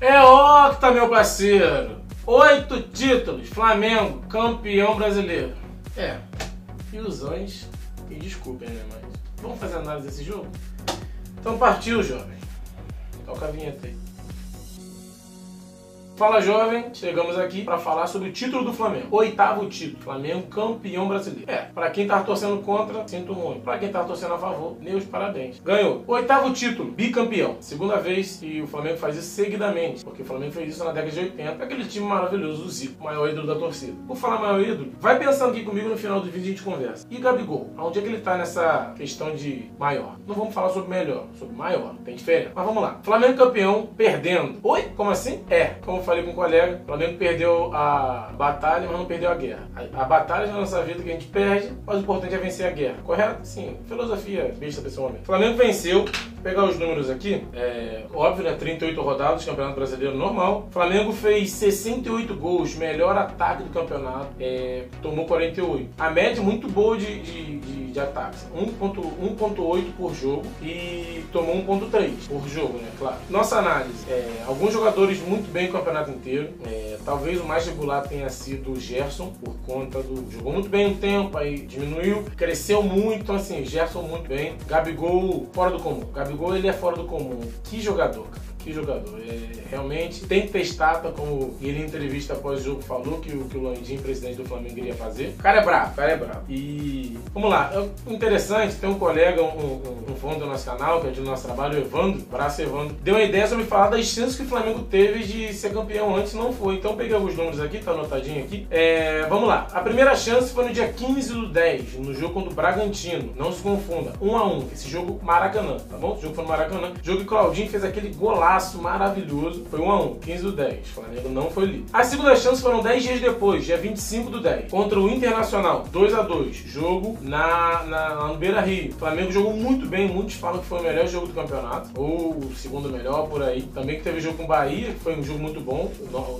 É octa, meu parceiro! Oito títulos, Flamengo, campeão brasileiro. É, ilusões, me desculpem, né? Mas vamos fazer análise desse jogo? Então partiu, jovem. Toca a vinheta aí. Fala jovem, chegamos aqui para falar sobre o título do Flamengo. Oitavo título, Flamengo campeão brasileiro. É, para quem tá torcendo contra, sinto muito. Para quem tá torcendo a favor, meus parabéns. Ganhou. Oitavo título, bicampeão. Segunda vez que o Flamengo faz isso seguidamente, porque o Flamengo fez isso na década de 80, aquele time maravilhoso, o Zico, maior ídolo da torcida. Por falar maior ídolo, vai pensando aqui comigo no final do vídeo a gente conversa. E Gabigol, aonde é que ele tá nessa questão de maior? Não vamos falar sobre melhor, sobre maior, tem diferença. Mas vamos lá. Flamengo campeão perdendo. Oi? Como assim? É, como falei com um colega, o Flamengo perdeu a batalha, mas não perdeu a guerra. A, a batalha na nossa vida que a gente perde, mas o importante é vencer a guerra. Correto? Sim. Filosofia besta pessoalmente. O Flamengo venceu, vou pegar os números aqui, é, óbvio, né? 38 rodadas, Campeonato Brasileiro normal. Flamengo fez 68 gols, melhor ataque do campeonato, é, tomou 48. A média muito boa de, de, de, de ataques, 1.8 por jogo e tomou 1.3 por jogo, né? Claro. Nossa análise, é, alguns jogadores muito bem no campeonato inteiro. É, talvez o mais regular tenha sido o Gerson, por conta do. Jogou muito bem um tempo, aí diminuiu, cresceu muito, então assim, Gerson muito bem. Gabigol fora do comum. Gabigol ele é fora do comum. Que jogador, cara. Que jogador. É, realmente tem que ter estátua, como ele em entrevista após o jogo falou que o, que o Landim, presidente do Flamengo, iria fazer. O cara é bravo, o cara é bravo. E vamos lá, é interessante, tem um colega, um, um, um do nosso canal, que é do nosso trabalho, o Evandro, braço Evandro, deu uma ideia sobre falar das chances que o Flamengo teve de ser campeão antes, não foi. Então peguei alguns números aqui, tá anotadinho aqui. É, vamos lá. A primeira chance foi no dia 15 do 10, no jogo contra o Bragantino. Não se confunda, 1 a 1 Esse jogo Maracanã, tá bom? O jogo foi no Maracanã. Jogo que o Claudinho fez aquele golaço maravilhoso. Foi 1 a 1 15 do 10. O Flamengo não foi líder. A segunda chance foram 10 dias depois, dia 25 do 10. Contra o Internacional, 2 a 2 Jogo na, na, no Beira Rio. O Flamengo jogou muito bem. Muitos falam que foi o melhor jogo do campeonato. Ou o segundo melhor, por aí. Também que teve jogo com o Bahia, que foi um jogo muito bom.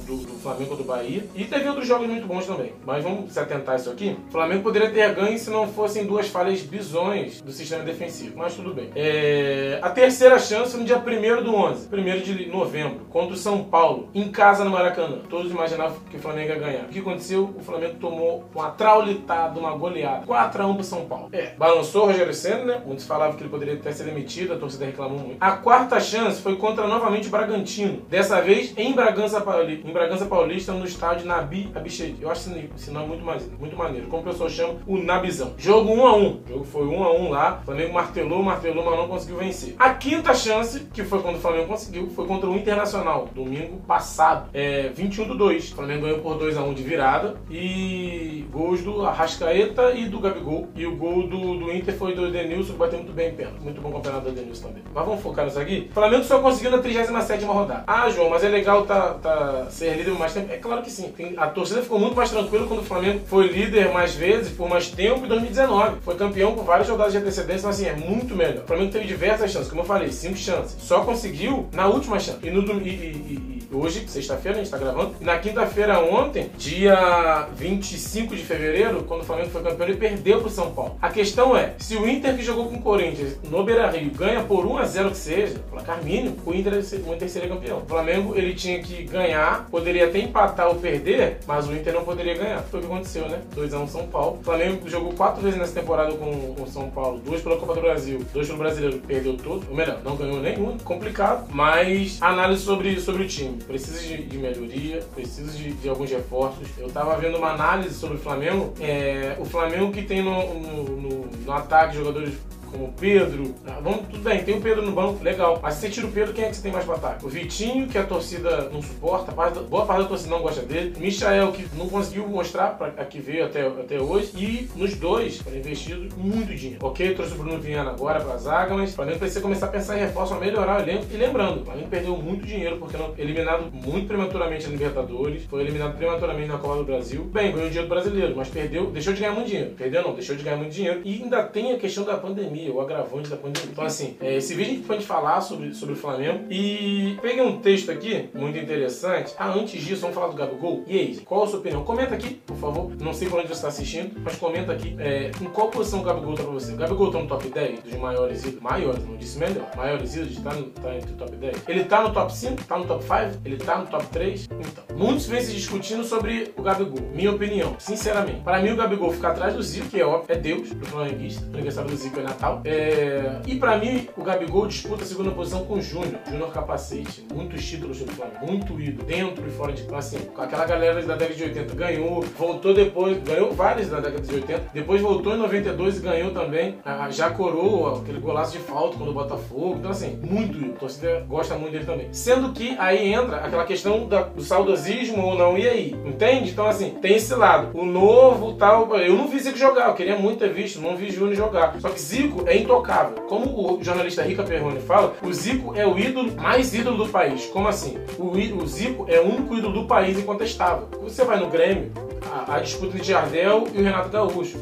Do, do Flamengo do Bahia. E teve outros jogos muito bons também. Mas vamos se atentar a isso aqui. O Flamengo poderia ter ganho se não fossem duas falhas bizões do sistema defensivo. Mas tudo bem. É... A terceira chance no dia 1 do 11. 1 de novembro, contra o São Paulo, em casa no Maracanã. Todos imaginavam que o Flamengo ia ganhar. O que aconteceu? O Flamengo tomou uma traulitada, uma goleada. 4x1 pro São Paulo. É, balançou o Rogério Senna, né? Muitos falavam que ele poderia ter sido demitido, a torcida reclamou muito. A quarta chance foi contra novamente o Bragantino. Dessa vez em Bragança Paulista, em Bragança Paulista no estádio Nabi Abichedi. Eu acho esse nome muito, mais, muito maneiro. Como o pessoal chama, o Nabizão. Jogo 1x1. O jogo foi 1x1 lá. O Flamengo martelou, martelou, mas não conseguiu vencer. A quinta chance, que foi quando o Flamengo conseguiu, foi contra o Internacional, domingo passado. É, 21 do 2. O Flamengo ganhou por 2 a 1 de virada. E gols do Arrascaeta e do Gabigol. E o gol do, do Inter foi do Edenilson, que bateu muito bem em pênalti. Muito bom campeonato do Edenilson também. Mas vamos focar nisso aqui. O Flamengo só conseguiu na 37 rodada. Ah, João, mas é legal tá, tá, ser líder mais tempo. É claro que sim. A torcida ficou muito mais tranquila quando o Flamengo foi líder mais vezes, por mais tempo, em 2019. Foi campeão com várias rodadas de antecedência, então assim, é muito melhor. O Flamengo teve diversas chances, como eu falei, cinco chances. Só conseguiu na última chance. E, no, e, e, hoje, sexta-feira, a gente tá gravando. E na quinta-feira, ontem, dia 25 de fevereiro, quando o Flamengo foi campeão, ele perdeu pro São Paulo. A questão é, se o Inter que jogou com o Corinthians no Beira-Rio ganha por 1 a 0 que seja, placar mínimo, o Inter, o Inter seria campeão. O Flamengo, ele tinha que ganhar, poderia até empatar ou perder, mas o Inter não poderia ganhar. Foi o que aconteceu, né? 2 a 1 São Paulo. O Flamengo jogou quatro vezes nessa temporada com o São Paulo, duas pela Copa do Brasil, dois pelo Brasileiro, perdeu tudo. Ou melhor, não ganhou nenhum, complicado. Mas análise sobre, sobre o time. Precisa de, de melhoria, precisa de, de, alguns reforços. Eu tava vendo uma análise sobre o Flamengo. É, o Flamengo que tem no, no, no, no ataque jogadores como o Pedro. Ah, vamos, tudo bem, tem o Pedro no banco, legal. Mas se você tira o Pedro, quem é que você tem mais pra ataque? O Vitinho, que a torcida não suporta, boa parte da torcida não gosta dele. O Michael, que não conseguiu mostrar pra, a que veio até, até hoje. E nos dois foram investidos muito dinheiro. Ok, trouxe o Bruno Viana agora pra zaga, mas o Flamengo precisa começar a pensar em reforço, a melhorar o elenco. E lembrando, o Flamengo perdeu muito dinheiro porque não eliminado muito prematuramente na Libertadores, foi eliminado prematuramente na Copa do Brasil. Bem, ganhou dinheiro brasileiro, mas perdeu, deixou de ganhar muito dinheiro. Perdeu não, deixou de ganhar muito dinheiro. E ainda tem a questão da pandemia pandemia, o agravante da pandemia. Então, assim, é, esse vídeo a gente pode falar sobre, sobre o Flamengo. E peguei um texto aqui, muito interessante. Ah, antes disso, vamos falar do Gabigol. E aí, qual a sua opinião? Comenta aqui, por favor. Não sei por onde você está assistindo, mas comenta aqui é, em qual posição o Gabigol tá pra você. O Gabigol tá no top 10 dos maiores ídolos. Maiores, não disse melhor. Maiores ídolos, tá, no, tá entre o top 10. Ele tá no top 5? Tá no top 5? Ele tá no top 3? Então, muitos vêm se discutindo sobre o Gabigol. Minha opinião, sinceramente. Para mim, o Gabigol fica atrás do Zico, que é óbvio, é Deus, pro flamenguista. O aniversário do Zico é Natal. É... E para mim, o Gabigol disputa a segunda posição com o Júnior. Júnior Capacete. Muitos títulos do Flamengo. Muito ídolo. Dentro e fora de assim, com aquela galera da década de 80 ganhou, voltou depois, ganhou vários da década de 80, depois voltou em 92 e ganhou também, ah, já coroou aquele golaço de falta quando o Botafogo. Então, assim, muito ídolo. A torcida gosta muito dele também. Sendo que aí entra aquela questão do saudosismo ou não, e aí? Entende? Então, assim, tem esse lado. O novo tal. Eu não vi Zico jogar, eu queria muito ter visto, não vi Júnior jogar. Só que Zico é intocável. Como o jornalista Rica Perrone fala, o Zico é o ídolo mais ídolo do país. Como assim? O, o Zico é o único ídolo do país incontestável. Você vai no Grêmio, a, a disputa entre Jardel e o Renato Gaúcho.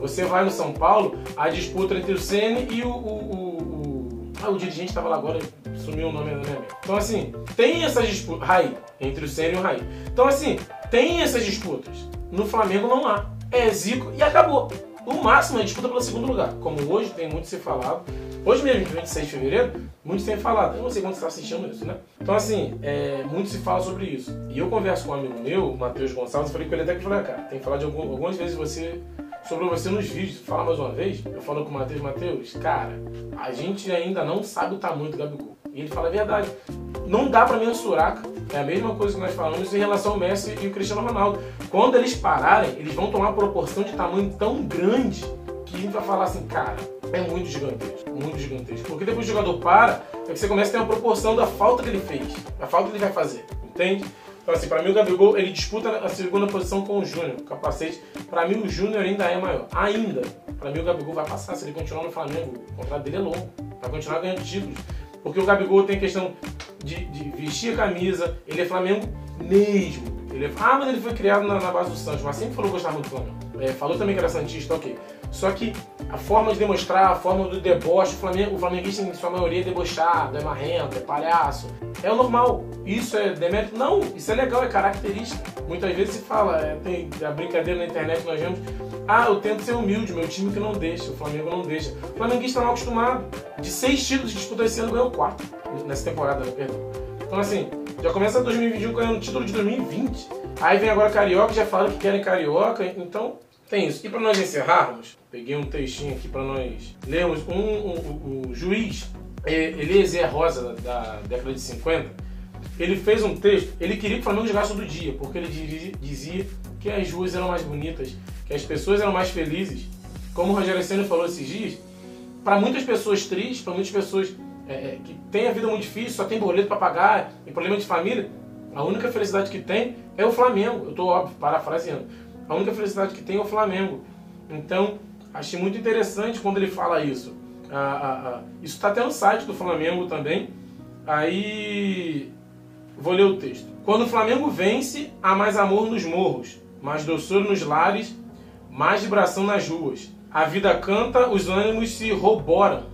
Você vai no São Paulo, a disputa entre o Ceni e o, o, o, o... Ah, o dirigente estava lá agora, sumiu o nome da minha mente. Então, assim, tem essas disputas. Raí, entre o Ceni e o Raí. Então, assim, tem essas disputas. No Flamengo não há. É Zico e acabou. O máximo é disputa pelo segundo lugar. Como hoje tem muito se falado. Hoje mesmo, 26 de fevereiro, muito tem falado. Eu não sei quando você está assistindo isso, né? Então, assim, é, muito se fala sobre isso. E eu converso com um amigo meu, Matheus Gonçalves, falei com ele até que falei, ah, cara, tem que falar de algum, algumas vezes você sobre você nos vídeos. Fala mais uma vez. Eu falo com o Matheus, Matheus, cara, a gente ainda não sabe o tamanho do Gabigol. E ele fala a verdade. Não dá para mensurar, é a mesma coisa que nós falamos em relação ao Messi e o Cristiano Ronaldo. Quando eles pararem, eles vão tomar uma proporção de tamanho tão grande que a gente vai falar assim, cara, é muito gigantesco, muito gigantesco. Porque depois o jogador para, é que você começa a ter uma proporção da falta que ele fez, da falta que ele vai fazer, entende? Então, assim, pra mim o Gabigol, ele disputa a segunda posição com o Júnior, capacete. Pra mim o Júnior ainda é maior. Ainda. Pra mim o Gabigol vai passar, se ele continuar no Flamengo, o contrato dele é longo. Vai continuar ganhando títulos. Porque o Gabigol tem questão de, de vestir a camisa, ele é Flamengo mesmo. Ele é... Ah, mas ele foi criado na, na base do Santos, mas sempre falou que gostava muito do Flamengo. É, falou também que era Santista, ok. Só que a forma de demonstrar, a forma do deboche, o, Flamengo, o flamenguista em sua maioria é debochado, é marrento, é palhaço. É o normal. Isso é demérito? Não, isso é legal, é característica. Muitas vezes se fala, é, tem a brincadeira na internet nós vemos, ah, eu tento ser humilde, meu time que não deixa, o Flamengo não deixa. O flamenguista é mal acostumado. De seis títulos disputados esse ano, ganhou quatro. Nessa temporada, né, perdão. Então assim, já começa 2021 ganhando o título de 2020. Aí vem agora Carioca, já fala que querem Carioca, então tem isso. E para nós encerrarmos, peguei um textinho aqui para nós lermos. Um, um, juiz, Eliezer Rosa, da década de 50, ele fez um texto, ele queria que o Flamengo jogasse todo dia, porque ele dizia que as ruas eram mais bonitas, que as pessoas eram mais felizes. Como o Rogério Senna falou esses dias, para muitas pessoas tristes, para muitas pessoas é, é, que têm a vida muito difícil, só tem boleto para pagar e problema de família, a única felicidade que tem é o Flamengo. Eu estou, óbvio, parafraseando. A única felicidade que tem é o Flamengo. Então, achei muito interessante quando ele fala isso. Ah, ah, ah. Isso está até no site do Flamengo também. Aí, vou ler o texto. Quando o Flamengo vence, há mais amor nos morros, mais doçura nos lares, mais vibração nas ruas. A vida canta, os ânimos se roboram.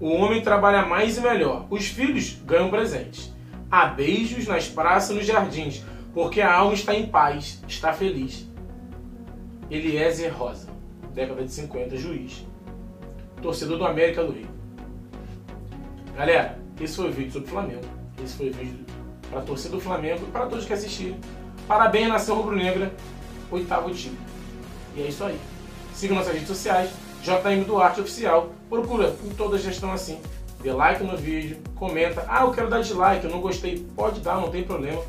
O homem trabalha mais e melhor. Os filhos ganham presentes. Há beijos nas praças e nos jardins, porque a alma está em paz, está feliz. Eliezer Rosa, década de 50, juiz. Torcedor do América do Rio. Galera, esse foi o vídeo sobre o Flamengo. Esse foi o vídeo para a torcida do Flamengo e para todos que assistiram. Parabéns, Nação Rubro-Negra, oitavo time. E é isso aí. Siga nossas redes sociais, JM Duarte Oficial. Procura, em todas já estão assim. Dê like no vídeo, comenta. Ah, eu quero dar dislike, eu não gostei. Pode dar, não tem problema.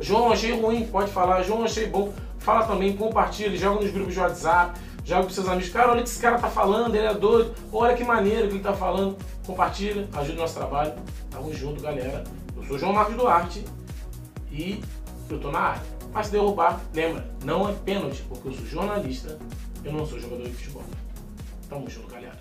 João, achei ruim, pode falar. João, achei bom. Fala também, compartilha, joga nos grupos de WhatsApp, joga com seus amigos. Cara, olha o que esse cara tá falando, ele é doido. Olha que maneiro que ele tá falando. Compartilha, ajuda o nosso trabalho. Tamo junto, galera. Sou João Marcos Duarte e eu tô na área. Mas se derrubar, lembra, não é pênalti, porque eu sou jornalista, eu não sou jogador de futebol. Tamo junto, galera.